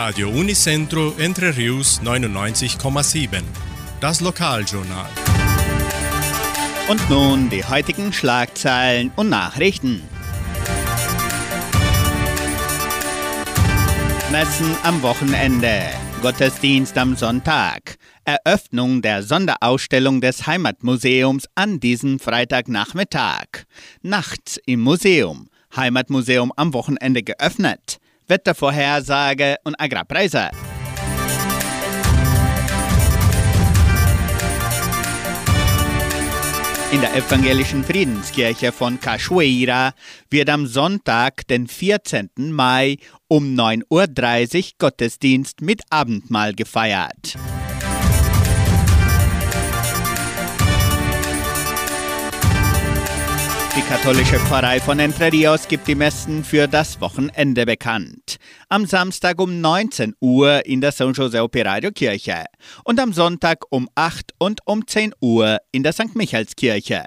Radio Unicentro Entre Rius 99,7. Das Lokaljournal. Und nun die heutigen Schlagzeilen und Nachrichten. Messen am Wochenende. Gottesdienst am Sonntag. Eröffnung der Sonderausstellung des Heimatmuseums an diesem Freitagnachmittag. Nachts im Museum. Heimatmuseum am Wochenende geöffnet. Wettervorhersage und Agrarpreise. In der evangelischen Friedenskirche von Cachoeira wird am Sonntag, den 14. Mai um 9.30 Uhr Gottesdienst mit Abendmahl gefeiert. Katholische Pfarrei von Entre Rios gibt die Messen für das Wochenende bekannt. Am Samstag um 19 Uhr in der San Jose Operario Kirche und am Sonntag um 8 und um 10 Uhr in der St. Michaelskirche.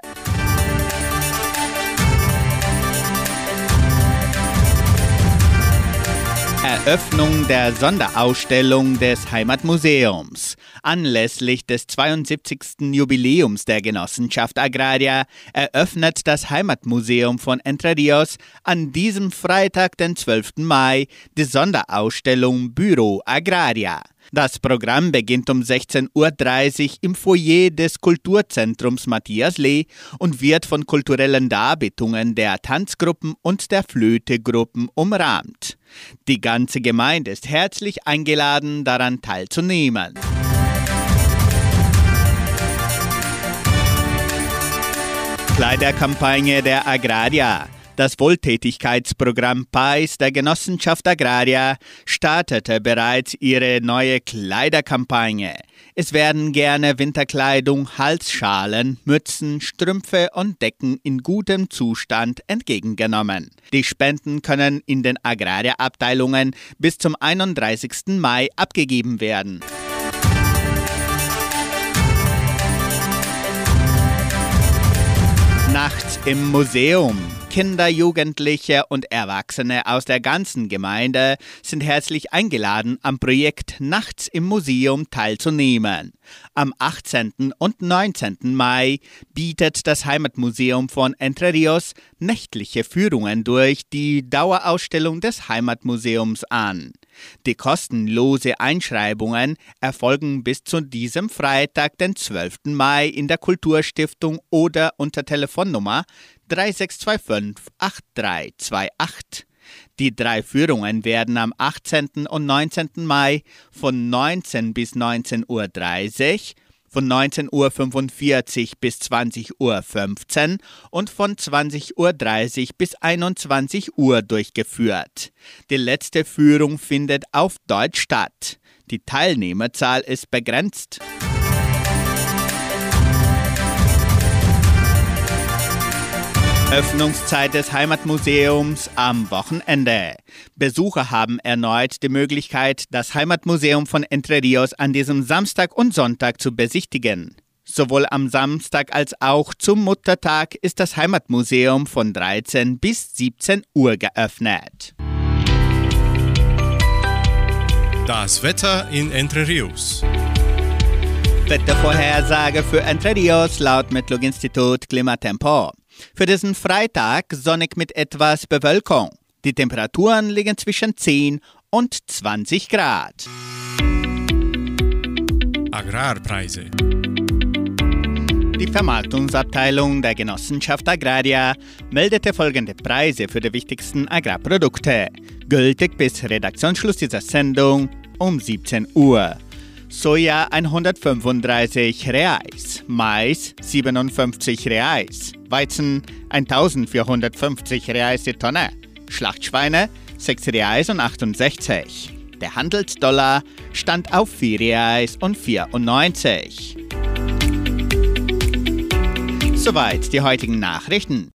Eröffnung der Sonderausstellung des Heimatmuseums. Anlässlich des 72. Jubiläums der Genossenschaft Agraria eröffnet das Heimatmuseum von Entre Rios an diesem Freitag, den 12. Mai, die Sonderausstellung Büro Agraria. Das Programm beginnt um 16.30 Uhr im Foyer des Kulturzentrums Matthias Lee und wird von kulturellen Darbietungen der Tanzgruppen und der Flötegruppen umrahmt. Die ganze Gemeinde ist herzlich eingeladen, daran teilzunehmen. Kleiderkampagne der Agraria. Das Wohltätigkeitsprogramm PAIS der Genossenschaft Agraria startete bereits ihre neue Kleiderkampagne. Es werden gerne Winterkleidung, Halsschalen, Mützen, Strümpfe und Decken in gutem Zustand entgegengenommen. Die Spenden können in den Agraria-Abteilungen bis zum 31. Mai abgegeben werden. Nachts im Museum. Kinder, Jugendliche und Erwachsene aus der ganzen Gemeinde sind herzlich eingeladen, am Projekt Nachts im Museum teilzunehmen. Am 18. und 19. Mai bietet das Heimatmuseum von Entre Rios nächtliche Führungen durch die Dauerausstellung des Heimatmuseums an. Die kostenlose Einschreibungen erfolgen bis zu diesem Freitag, den 12. Mai, in der Kulturstiftung oder unter Telefonnummer 3625 8328. Die drei Führungen werden am 18. und 19. Mai von 19 bis 19.30 Uhr, von 19.45 Uhr bis 20.15 Uhr und von 20.30 Uhr bis 21 Uhr durchgeführt. Die letzte Führung findet auf Deutsch statt. Die Teilnehmerzahl ist begrenzt. Öffnungszeit des Heimatmuseums am Wochenende. Besucher haben erneut die Möglichkeit, das Heimatmuseum von Entre Rios an diesem Samstag und Sonntag zu besichtigen. Sowohl am Samstag als auch zum Muttertag ist das Heimatmuseum von 13 bis 17 Uhr geöffnet. Das Wetter in Entre Rios. Wettervorhersage für Entre Rios laut Metlog-Institut Klimatempo. Für diesen Freitag sonnig mit etwas Bewölkung. Die Temperaturen liegen zwischen 10 und 20 Grad. Agrarpreise. Die Vermarktungsabteilung der Genossenschaft Agraria meldete folgende Preise für die wichtigsten Agrarprodukte, gültig bis Redaktionsschluss dieser Sendung um 17 Uhr. Soja 135 Reais, Mais 57 Reais, Weizen 1450 Reais die Tonne, Schlachtschweine 6 Reais und 68. Der Handelsdollar stand auf 4 Reais und 94. Soweit die heutigen Nachrichten.